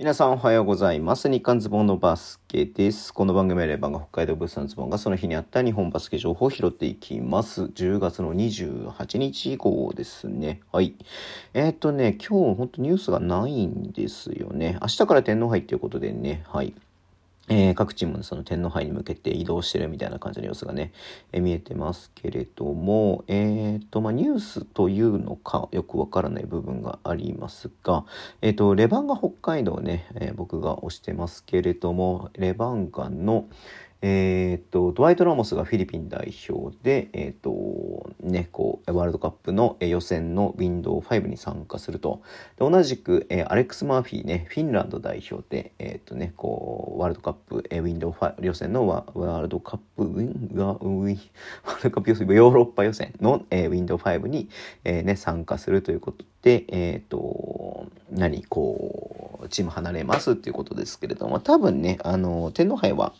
皆さんおはようございます。日刊ズボンのバスケです。この番組はレバンが北海道物産ズボンがその日にあった日本バスケ情報を拾っていきます。10月の28日以降ですね。はい。えーっとね、今日本当ニュースがないんですよね。明日から天皇杯ということでね、はい。えー各チームのその天皇杯に向けて移動してるみたいな感じの様子がね、えー見えてますけれども、えーと、まあ、ニュースというのかよくわからない部分がありますが、えーっと、レバンガ北海道ね、えー僕が推してますけれども、レバンガの、えーっと、ドワイト・ラモスがフィリピン代表で、えーっと、ね、こう、ワールドカップの予選のウィンドウ5に参加すると。で同じく、えーアレックス・マーフィーね、フィンランド代表で、えっとね、こう、ワールドカップ、えウィンドウ5予選のワワールドカップ、ウィン、ワウィン、ワールドカップ予選、ヨーロッパ予選の、えウィンドウ5に、えね、参加するということで、えっと、何、こう、チーム離れますっていうことですけれども、多分ね、あの、天皇杯は、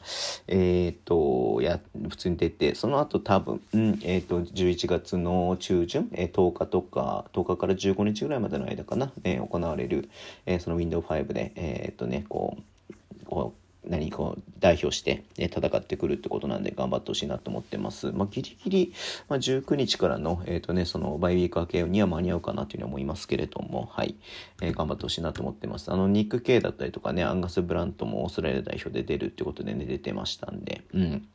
えっ、と、や、普通に出て、その後多分、うん、えっ、と、11月の中旬、えー10日とか、10日から15日ぐらいまでの間かな、えー行われる、えーその Windows5 で、えっ、とね、こう、こう、何こう代表して、ね、戦ってくるってことなんで頑張ってほしいなと思ってます。まあ、ギリギリ、まあ、19日からの、えっ、とね、そのバイウィーク明けには間に合うかなというふうに思いますけれども、はい、えー頑張ってほしいなと思ってます。あの、ニック・ケイだったりとかね、アンガス・ブラントもオーストラリア代表で出るってことでね、出てましたんで、うん。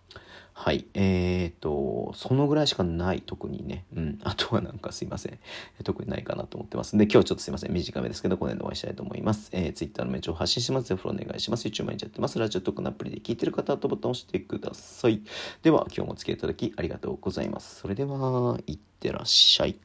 はい。えーと、そのぐらいしかない、特にね。うん。あとはなんかすいません。特にないかなと思ってますんで、今日ちょっとすいません。短めですけど、この辺でお会いしたいと思います。えー、Twitter のメンチを発信します、フォローお願いします。YouTube 毎日やってます。ラジオトークのアプリで聞いてる方はとボタンを押してください。では、今日もお付き合いいただきありがとうございます。それでは、いってらっしゃい。